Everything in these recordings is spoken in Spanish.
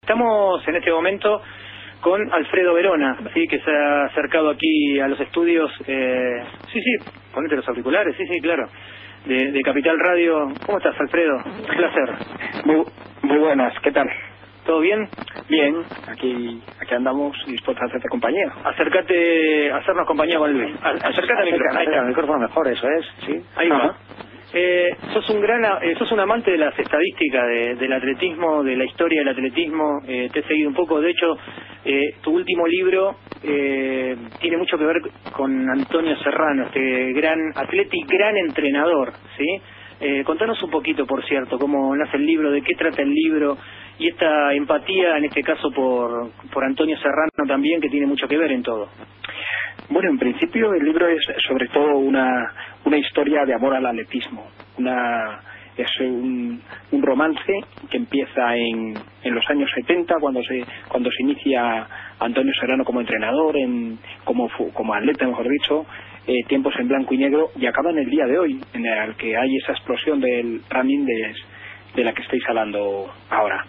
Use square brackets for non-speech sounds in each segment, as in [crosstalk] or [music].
Estamos en este momento con Alfredo Verona, ¿sí? que se ha acercado aquí a los estudios. Eh, sí, sí, ponete los auriculares, sí, sí, claro. De, Capital Radio. ¿Cómo estás, Alfredo? Un placer. Muy, muy buenas, ¿qué tal? ¿Todo bien? Bien, aquí aquí andamos dispuestos a hacerte compañía. Acércate, a hacernos compañía con Luis. Acércate al micrófono. Ahí está, el micrófono mejor, eso es, ¿sí? Ahí va. Eh, sos un gran, eh, sos un amante de las estadísticas del atletismo, de la historia del atletismo. Eh, te he seguido un poco. De hecho, eh, tu último libro eh, tiene mucho que ver con Antonio Serrano, este gran atleta y gran entrenador, ¿sí? Contanos un poquito, por cierto, cómo nace el libro, de qué trata el libro y esta empatía, en este caso por, por Antonio Serrano también, que tiene mucho que ver en todo. Bueno, en principio el libro es sobre todo una, una historia de amor al atletismo, una es un, un romance que empieza en, en los años 70 cuando se cuando se inicia Antonio Serrano como entrenador en como como atleta mejor dicho eh, tiempos en blanco y negro y acaba en el día de hoy en el que hay esa explosión del running de, de la que estáis hablando ahora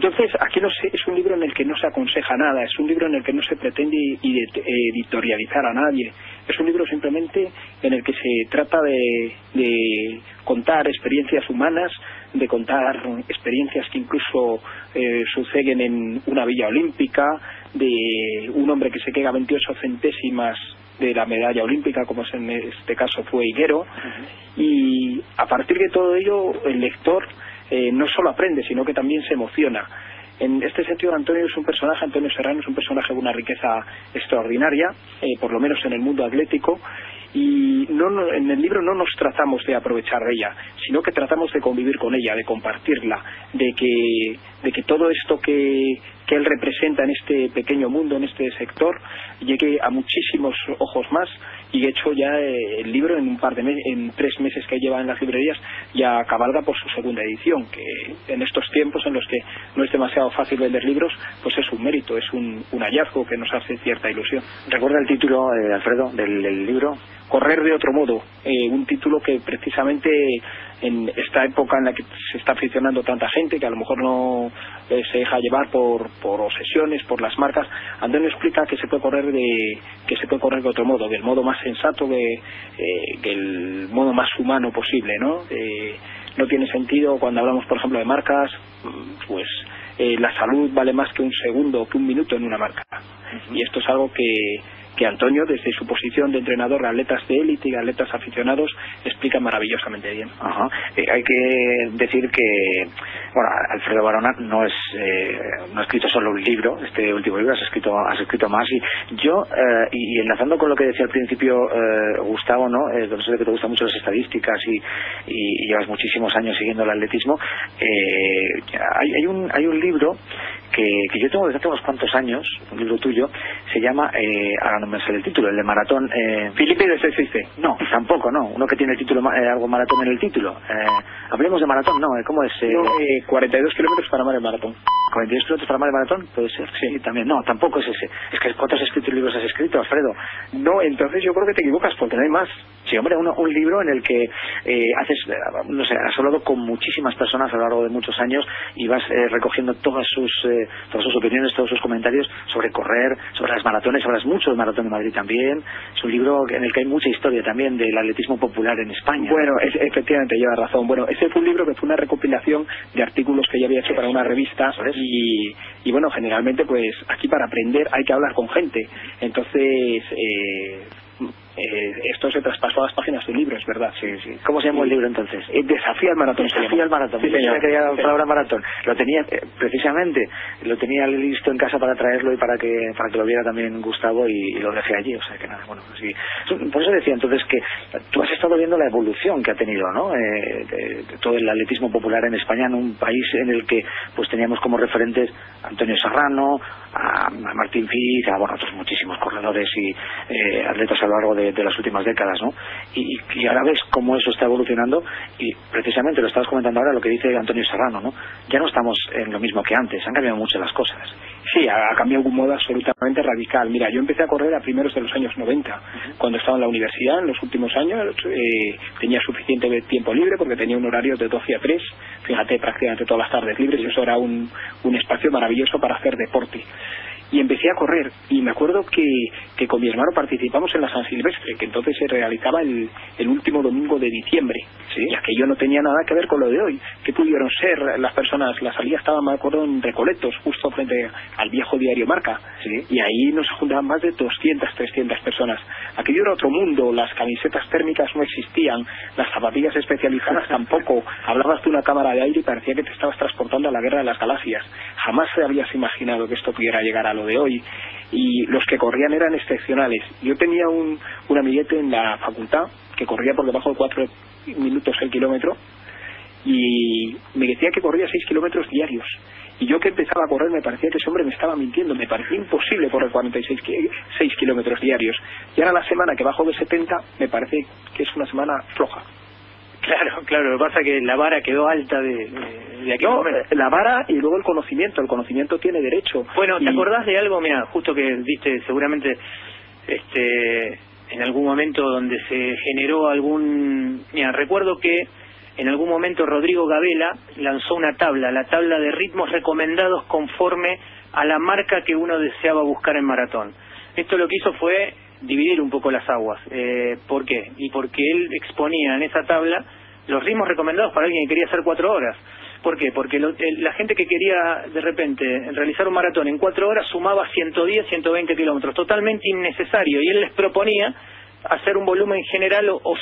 entonces, aquí no es un libro en el que no se aconseja nada, es un libro en el que no se pretende editorializar a nadie, es un libro simplemente en el que se trata de, contar experiencias humanas, de contar experiencias que incluso eh, suceden en una villa olímpica, de un hombre que se queda 28 centésimas de la medalla olímpica, como es en este caso fue Higuero, y a partir de todo ello el lector eh, no solo aprende, sino que también se emociona. En este sentido, Antonio es un personaje, Antonio Serrano es un personaje de una riqueza extraordinaria, eh, por lo menos en el mundo atlético, y no, en el libro no nos tratamos de aprovechar de ella, sino que tratamos de convivir con ella, de compartirla, de que, de que todo esto que, que él representa en este pequeño mundo, en este sector, llegue a muchísimos ojos más y de hecho ya eh, el libro en un par de en tres meses que lleva en las librerías ya cabalga por su segunda edición que en estos tiempos en los que no es demasiado fácil vender libros pues es un mérito es un, hallazgo que nos hace cierta ilusión recuerda el título eh, Alfredo del, libro correr de otro modo eh, un título que precisamente en esta época en la que se está aficionando tanta gente que a lo mejor no se deja llevar por, por obsesiones, por las marcas, Antonio explica que se puede correr de que se puede correr de otro modo, del modo más sensato, que, eh, el modo más humano posible, ¿no? Eh, no tiene sentido cuando hablamos, por ejemplo, de marcas, pues eh, la salud vale más que un segundo o que un minuto en una marca. Y esto es algo que, que Antonio, desde su posición de entrenador de atletas de élite y atletas aficionados, explica maravillosamente bien. Eh, hay que decir que, bueno, Alfredo Barona no es eh, no ha escrito solo un libro, este último libro, has escrito has escrito más y yo eh, y, enlazando con lo que decía al principio Gustavo, ¿no? no sé que te gustan mucho las estadísticas y, y, llevas muchísimos años siguiendo el atletismo, hay, hay un hay un libro que, que yo tengo desde hace unos cuantos años, un libro tuyo, se llama eh, no el título, el de maratón. Eh, Filipe de existe. No, tampoco, no. Uno que tiene el título, eh, algo maratón en el título. Eh, hablemos de maratón, no, eh, ¿cómo es? Eh, 42 kilómetros para mar el maratón. 42 kilómetros para mar el maratón, puede ser. Sí, también. No, tampoco es ese. Es que ¿cuántos escritos libros has escrito, Alfredo? No, entonces yo creo que te equivocas porque no hay más. Sí, hombre, un libro en el que eh, haces, no sé, has hablado con muchísimas personas a lo largo de muchos años y vas eh, recogiendo todas sus, eh, todas sus opiniones, todos sus comentarios sobre correr, sobre las maratones, hablas mucho del Maratón de Madrid también. Es un libro en el que hay mucha historia también del atletismo popular en España. Bueno, es, efectivamente, lleva razón. Bueno, ese fue un libro que fue una recopilación de artículos que yo había hecho para una revista y, y bueno, generalmente pues aquí para aprender hay que hablar con gente. Entonces, eh, eh, esto se traspasó a las páginas de un libro, es verdad. Sí, sí. ¿Cómo se llamó el libro entonces? Eh, Desafía al maratón. Desafía al maratón. Sí, señor. quería la palabra maratón. Lo tenía, eh, precisamente, lo tenía listo en casa para traerlo y para que para que lo viera también Gustavo y, lo dejé allí. O sea que nada, bueno, sí. Por eso decía entonces que tú has estado viendo la evolución que ha tenido, ¿no? Eh, de, todo el atletismo popular en España, en un país en el que pues teníamos como referentes a Antonio Serrano, a, Martín Fitz, a bueno, otros muchísimos corredores y eh, atletas a lo largo de, las últimas décadas, ¿no? Y, y, ahora ves cómo eso está evolucionando y precisamente lo estabas comentando ahora lo que dice Antonio Serrano, ¿no? Ya no estamos en lo mismo que antes, han cambiado mucho las cosas. Sí, ha, cambiado de un modo absolutamente radical. Mira, yo empecé a correr a primeros de los años 90, cuando estaba en la universidad, en los últimos años, eh, tenía suficiente tiempo libre porque tenía un horario de 12 a 3, fíjate, prácticamente todas las tardes libres, y eso era un, un espacio maravilloso para hacer deporte y empecé a correr. Y me acuerdo que, que con mi hermano participamos en la San Silvestre que entonces se realizaba el, el último domingo de diciembre. ¿sí? y aquello no tenía nada que ver con lo de hoy. Que pudieron ser las personas la salida estaba me acuerdo en Recoletos justo frente al viejo diario Marca. ¿sí? y ahí nos juntaban más de 200 300 personas. Aquello era otro mundo. Las camisetas térmicas no existían. Las zapatillas especializadas [laughs] tampoco. Hablabas de una cámara de aire y parecía que te estabas transportando a la guerra de las galaxias. Jamás te habías imaginado que esto pudiera llegar a de hoy y los que corrían eran excepcionales. Yo tenía un, un amiguete en la facultad que corría por debajo de cuatro minutos el kilómetro y me decía que corría seis kilómetros diarios. Y yo que empezaba a correr me parecía que ese hombre me estaba mintiendo, me parecía imposible correr 46 6 kilómetros diarios. Y ahora la semana que bajo de 70 me parece que es una semana floja. Claro, claro, lo que pasa es que la vara quedó alta de, de, aquel no, la vara y luego el conocimiento, el conocimiento tiene derecho. Bueno, ¿te acordás de algo, mira, justo que viste seguramente este en algún momento donde se generó algún... Mira, recuerdo que en algún momento Rodrigo Gabela lanzó una tabla, la tabla de ritmos recomendados conforme a la marca que uno deseaba buscar en maratón. Esto lo que hizo fue dividir un poco las aguas. Eh, ¿Por qué? Y porque él exponía en esa tabla los ritmos recomendados para alguien que quería hacer cuatro horas. ¿Por qué? Porque la gente que quería de repente realizar un maratón en cuatro horas sumaba 110, 120 kilómetros, totalmente innecesario, y él les proponía hacer un volumen general o,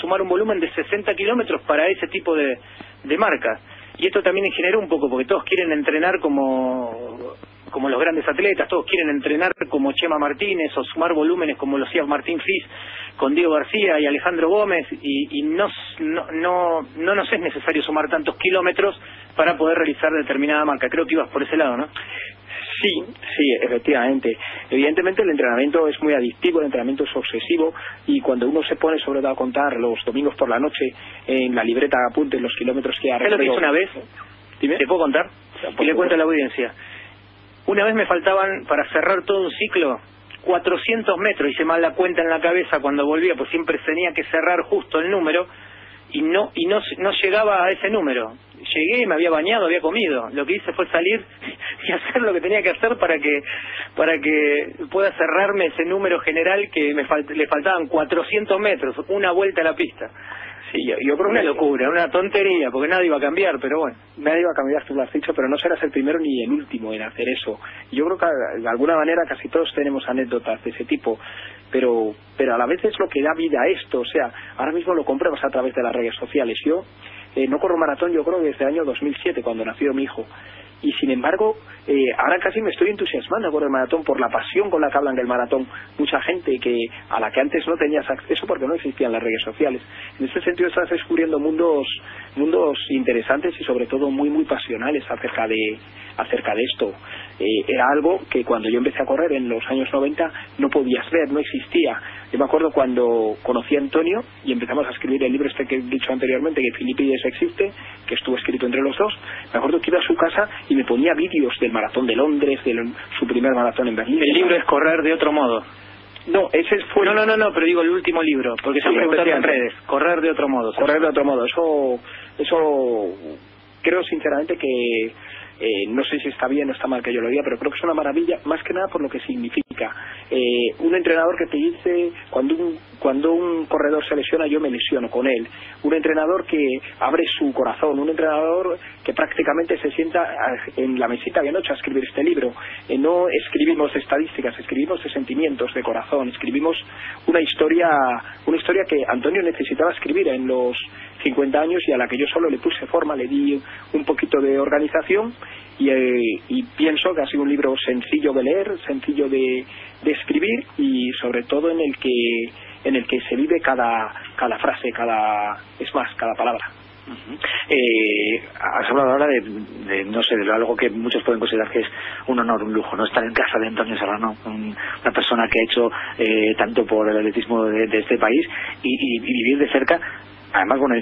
sumar un volumen de 60 kilómetros para ese tipo de, de marcas. Y esto también generó un poco, porque todos quieren entrenar como como los grandes atletas, todos quieren entrenar como Chema Martínez o sumar volúmenes como lo hacía Martín Fis con Diego García y Alejandro Gómez y, no, no, no, nos es necesario sumar tantos kilómetros para poder realizar determinada marca. Creo que ibas por ese lado, ¿no? Sí, sí, efectivamente. Evidentemente el entrenamiento es muy adictivo, el entrenamiento es obsesivo y cuando uno se pone sobre todo a contar los domingos por la noche en la libreta de apuntes los kilómetros que ha recorrido... lo que hice una vez? ¿Te puedo contar? Y le cuento a la audiencia. Una vez me faltaban para cerrar todo un ciclo 400 metros, hice mal la cuenta en la cabeza cuando volvía, pues siempre tenía que cerrar justo el número y no y no, no llegaba a ese número. Llegué, me había bañado, había comido. Lo que hice fue salir [laughs] y hacer lo que tenía que hacer para que para que pueda cerrarme ese número general que me le faltaban 400 metros, una vuelta a la pista. Sí, yo, yo creo una locura, una tontería, porque nadie iba a cambiar, pero bueno. Nadie iba a cambiar, tú lo has dicho, pero no serás el primero ni el último en hacer eso. Yo creo que de alguna manera casi todos tenemos anécdotas de ese tipo, pero pero a la vez es lo que da vida a esto. O sea, ahora mismo lo compruebas a través de las redes sociales. Yo eh, no corro maratón, yo creo, desde el año 2007, cuando nació mi hijo. Y sin embargo eh, ahora casi me estoy entusiasmando con el maratón por la pasión con la que hablan del maratón. Mucha gente que a la que antes no tenías acceso porque no existían las redes sociales. En ese sentido estás descubriendo mundos mundos interesantes y sobre todo muy muy pasionales acerca de acerca de esto eh, era algo que cuando yo empecé a correr en los años 90 no podías ver no existía yo me acuerdo cuando conocí a Antonio y empezamos a escribir el libro este que he dicho anteriormente que Filipides existe que estuvo escrito entre los dos me acuerdo que iba a su casa y me ponía vídeos del maratón de Londres, de su primer maratón en Berlín. El libro es Correr de otro modo. No, ese fue. No, no, no, no, pero digo el último libro, porque se preguntado en redes. Correr de otro modo. Correr de otro modo. Eso, eso creo sinceramente que eh, no sé si está bien o está mal que yo lo diga, pero creo que es una maravilla, más que nada por lo que significa Eh, un entrenador que te dice cuando un, cuando un corredor se lesiona yo me lesiono con él. Un entrenador que abre su corazón. Un entrenador que prácticamente se sienta en la mesita de noche a escribir este libro. Eh, no escribimos estadísticas, escribimos de sentimientos, de corazón. Escribimos una historia, una historia que Antonio necesitaba escribir en los 50 años y a la que yo solo le puse forma, le di un poquito de organización eh, y, pienso que ha sido un libro sencillo de leer, sencillo de, escribir y sobre todo en el que en el que se vive cada, cada frase, cada es más, cada palabra. eh, has hablado ahora de, no sé, de algo que muchos pueden considerar que es un honor, un lujo, no estar en casa de Antonio Serrano, una persona que ha hecho eh, tanto por el atletismo de, este país y, vivir de cerca además bueno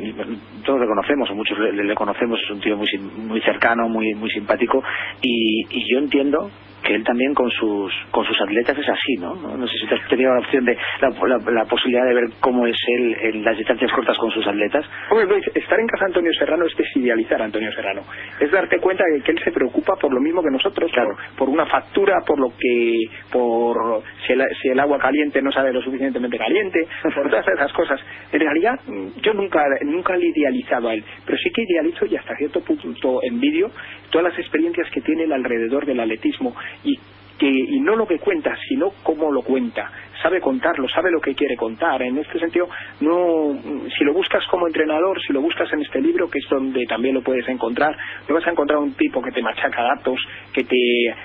todos le conocemos o muchos le, conocemos es un tío muy muy cercano muy muy simpático y, y yo entiendo que él también con sus con sus atletas es así, ¿no? No, sé si te has tenido la opción de la, posibilidad de ver cómo es él en las distancias cortas con sus atletas. Hombre, estar en casa de Antonio Serrano es desidealizar a Antonio Serrano. Es darte cuenta de que él se preocupa por lo mismo que nosotros, claro. por, una factura, por lo que, por si el, si el agua caliente no sabe lo suficientemente caliente, por todas esas cosas. En realidad, yo nunca nunca le he idealizado a él, pero sí que idealizo y hasta cierto punto envidio todas las experiencias que tiene él alrededor del atletismo y que y no lo que cuenta, sino cómo lo cuenta. Sabe contarlo, sabe lo que quiere contar. En este sentido, no si lo buscas como entrenador, si lo buscas en este libro, que es donde también lo puedes encontrar, no vas a encontrar un tipo que te machaca datos, que te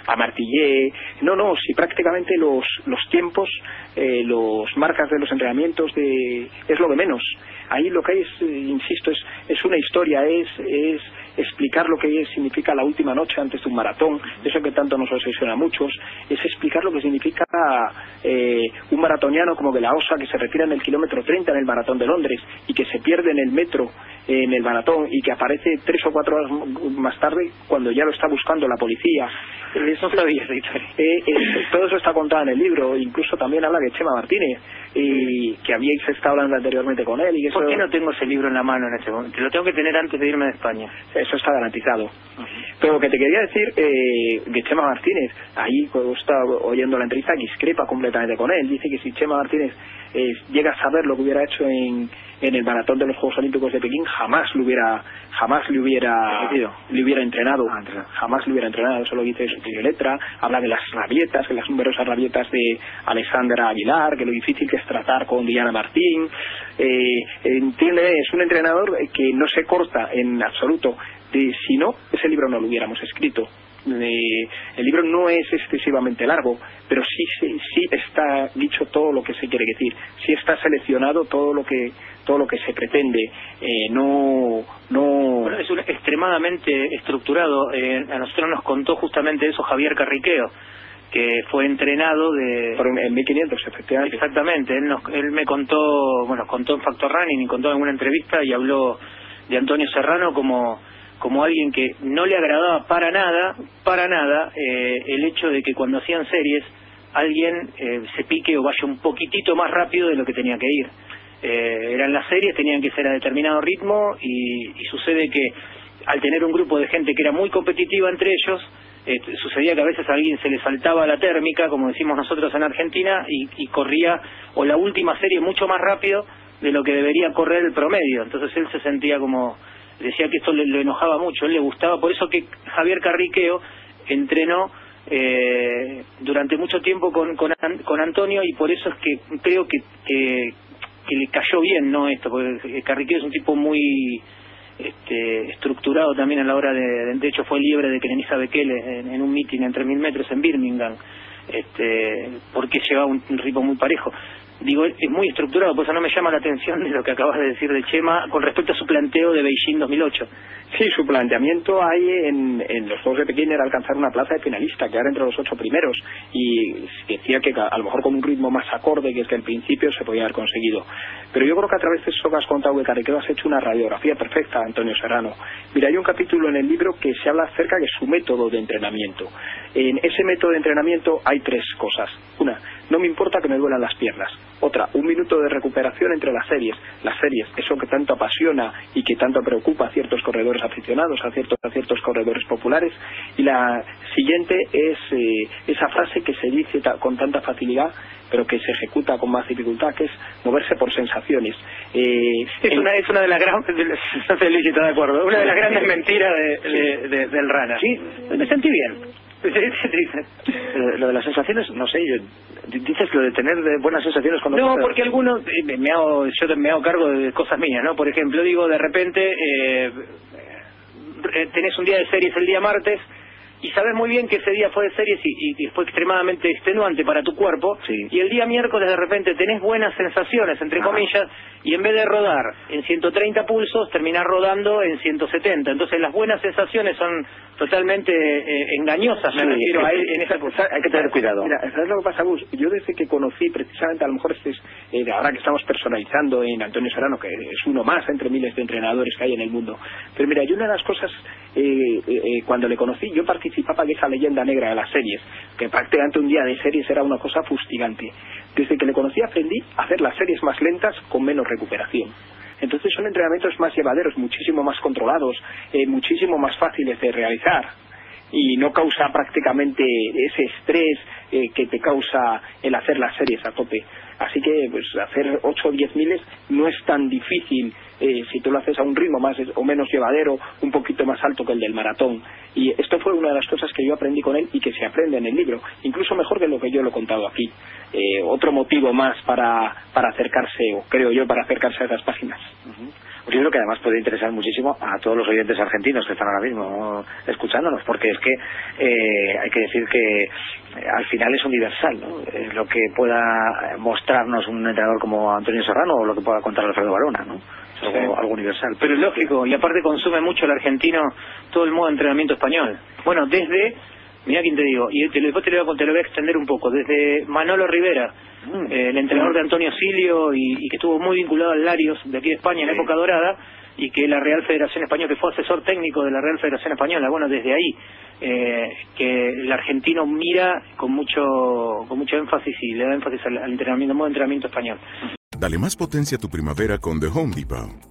amartille. No, no, si prácticamente los, los tiempos, eh, los marcas de los entrenamientos de, es lo de menos. Ahí lo que hay es, eh, insisto, es, es una historia, es, es explicar lo que significa la última noche antes de un maratón, eso que tanto nos obsesiona a muchos, es explicar lo que significa eh, un maratoniano como de la OSA que se retira en el kilómetro 30 en el maratón de Londres y que se pierde en el metro en el maratón y que aparece tres o cuatro horas más tarde cuando ya lo está buscando la policía. Eso sabía esa eh, todo eso está contado en el libro, incluso también habla de Chema Martínez, y que habíais estado hablando anteriormente con él. Y ¿Por qué no tengo ese libro en la mano en este momento? Lo tengo que tener antes de irme de España. Eso está garantizado. Pero lo que te quería decir, eh, que Chema Martínez, ahí cuando está oyendo la entrevista, discrepa completamente con él. Dice que si Chema Martínez eh, llega a saber lo que hubiera hecho en, en el maratón de los Juegos Olímpicos de Pekín, jamás le hubiera jamás le hubiera le hubiera entrenado, ah, jamás le hubiera entrenado. Eso lo dice su letra. Habla de las rabietas, de las numerosas rabietas de Alexandra Aguilar, que lo difícil que es tratar con Diana Martín. Eh, entiende, es un entrenador que no se corta en absoluto. De, si no, ese libro no lo hubiéramos escrito el libro no es excesivamente largo, pero sí, sí, sí está dicho todo lo que se quiere decir, sí está seleccionado todo lo que todo lo que se pretende, eh, no no. Es extremadamente estructurado. Eh, a nosotros nos contó justamente eso Javier Carriqueo que fue entrenado de en 1500 efectivamente. Exactamente. Él nos, él me contó bueno contó en Factor Running y contó en una entrevista y habló de Antonio Serrano como como alguien que no le agradaba para nada, para nada, eh, el hecho de que cuando hacían series alguien eh, se pique o vaya un poquitito más rápido de lo que tenía que ir. Eh, eran las series, tenían que ser a determinado ritmo y, sucede que al tener un grupo de gente que era muy competitiva entre ellos, sucedía que a veces a alguien se le saltaba la térmica, como decimos nosotros en Argentina, y, y corría o la última serie mucho más rápido de lo que debería correr el promedio. Entonces él se sentía como decía que esto le, enojaba mucho, él le gustaba, por eso que Javier Carriqueo entrenó eh, durante mucho tiempo con, con, Antonio y por eso es que creo que, que, le cayó bien no esto, porque Carriqueo es un tipo muy este, estructurado también a la hora de, de hecho fue libre de Kenenisa Bekele en, en un meeting entre mil metros en Birmingham este, porque llevaba un ritmo muy parejo digo, es muy estructurado, por eso no me llama la atención de lo que acabas de decir de Chema con respecto a su planteo de Beijing 2008. Sí, su planteamiento hay en, en los Juegos de Pekín era alcanzar una plaza de finalista, quedar entre los ocho primeros, y decía que a lo mejor con un ritmo más acorde que es que al principio se podía haber conseguido. Pero yo creo que a través de eso que has contado de has hecho una radiografía perfecta, Antonio Serrano. Mira, hay un capítulo en el libro que se habla acerca de su método de entrenamiento. En ese método de entrenamiento hay tres cosas. Una, no me importa que me duelan las piernas. Otra, un minuto de recuperación entre las series. Las series, eso que tanto apasiona y que tanto preocupa a ciertos corredores aficionados, a ciertos, a ciertos corredores populares. Y la siguiente es eh, esa frase que se dice con tanta facilidad pero que se ejecuta con más dificultad, que es moverse por sensaciones. Eh, es, una, es una de las grandes, no de acuerdo, una de las [laughs] grandes mentiras de, del Rana. Sí, me sentí bien. [laughs] lo de las sensaciones, no sé, yo, dices lo de tener buenas sensaciones cuando... No, porque algunos, eh, me hago, yo me hago cargo de cosas mías, ¿no? Por ejemplo, digo, de repente, eh, tenés un día de series el día martes, y sabes muy bien que ese día fue de series y, fue extremadamente extenuante para tu cuerpo. Y el día miércoles de repente tenés buenas sensaciones entre comillas y en vez de rodar en 130 pulsos terminás rodando en 170 entonces las buenas sensaciones son totalmente eh, engañosas me refiero a en esa hay que tener cuidado mira ¿sabes lo que pasa Gus? yo desde que conocí precisamente a lo mejor este es eh, ahora que estamos personalizando en Antonio Serrano que es uno más entre miles de entrenadores que hay en el mundo pero mira yo una de las cosas eh, cuando le conocí yo participaba de esa leyenda negra de las series, que prácticamente un día de series era una cosa fustigante. Desde que le conocí aprendí a hacer las series más lentas con menos recuperación. Entonces son entrenamientos más llevaderos, muchísimo más controlados, eh, muchísimo más fáciles de realizar y no causa prácticamente ese estrés eh, que te causa el hacer las series a tope. Así que pues hacer 8 o 10 miles no es tan difícil eh, si tú lo haces a un ritmo más o menos llevadero, un poquito más alto que el del maratón. Y esto fue una de las cosas que yo aprendí con él y que se aprende en el libro, incluso mejor que lo que yo lo he contado aquí. Eh, otro motivo más para, para acercarse, o creo yo, para acercarse a esas páginas. Un libro que además puede interesar muchísimo a todos los oyentes argentinos que están ahora mismo escuchándonos, porque es que eh, hay que decir que al final es universal, ¿no? lo que pueda mostrarnos un entrenador como Antonio Serrano o lo que pueda contar Alfredo Barona, ¿no? algo, universal. Pero es lógico, y aparte consume mucho el argentino todo el modo de entrenamiento español. Bueno, desde, mira quién te digo, y después te lo, voy a extender un poco, desde Manolo Rivera, mm. eh, el entrenador de Antonio Silio y, que estuvo muy vinculado al Larios de aquí de España en época dorada, y que la Real Federación Española, que fue asesor técnico de la Real Federación Española, bueno, desde ahí, eh, que el argentino mira con mucho con mucho énfasis y le da énfasis al, al entrenamiento, modo de entrenamiento español. Dale más potencia a tu primavera con The Home Depot.